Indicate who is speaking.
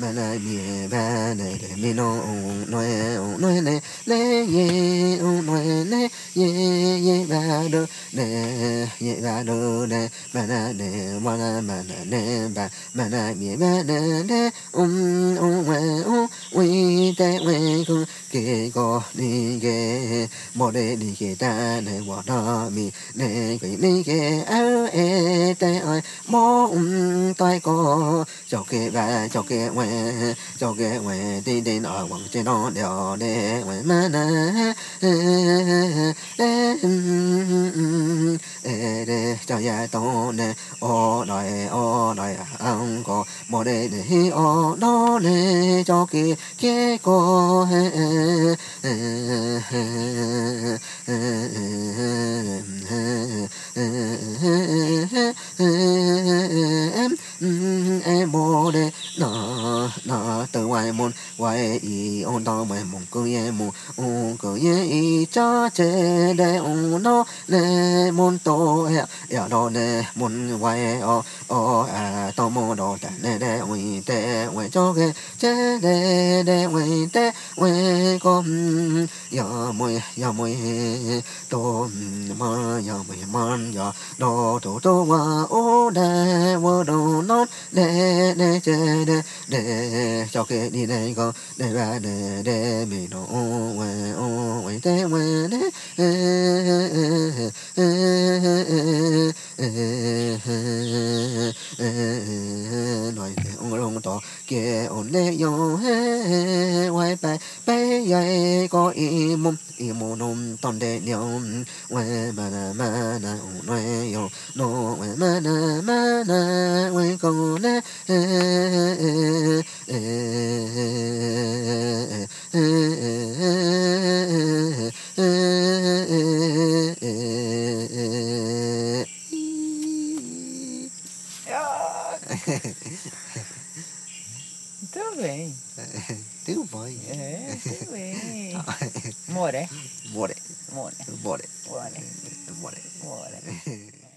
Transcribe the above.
Speaker 1: ma na mi ba ne le mi no no no ne le ye no ne ye ye, ba do ne ye, ba do ne ma na ne ma na na ne ba, ma, na mi ba ne ne um um we um we te we ku ke go ni ke mo de ni ke ta ne wa, na, mi ne ke ni ke a e te ai mo um tai ko cho ke ba, cho ke we cho ke we đi đi nọ quảng trên đó đèo để mà ma ê để cho ya tô nè ô đòi ô đòi ông có mò đê để ô đó nè cho kia kia có em em đó đó từ ngoài môn ngoài y ông đó mày mong cứ ye mù ông cứ ye y cha chế để ông nó nè môn tô ya ya đó nè môn ngoài o o à tao mô đó ta nè đề uy tê uy cho cái chế để để uy tê uy có ya mày ya mày tô mà ya mày man ya đó tô tô wa o để wa đó nó đề đề chế đê đê, cho cái đi đê có đê, ba, đê đê mi nó ô we ô we tê we đê nói thế ông long to kê ổn lê yo he quay bay bay yai có y mum, y mù nôm tòn đê điều quay mà na mà na ông nói yo no quay mà na mà na.
Speaker 2: Bem.
Speaker 1: Teu pai.
Speaker 2: É, muito bem. More,
Speaker 1: More.
Speaker 2: more,
Speaker 1: More.
Speaker 2: more,
Speaker 1: More.
Speaker 2: more.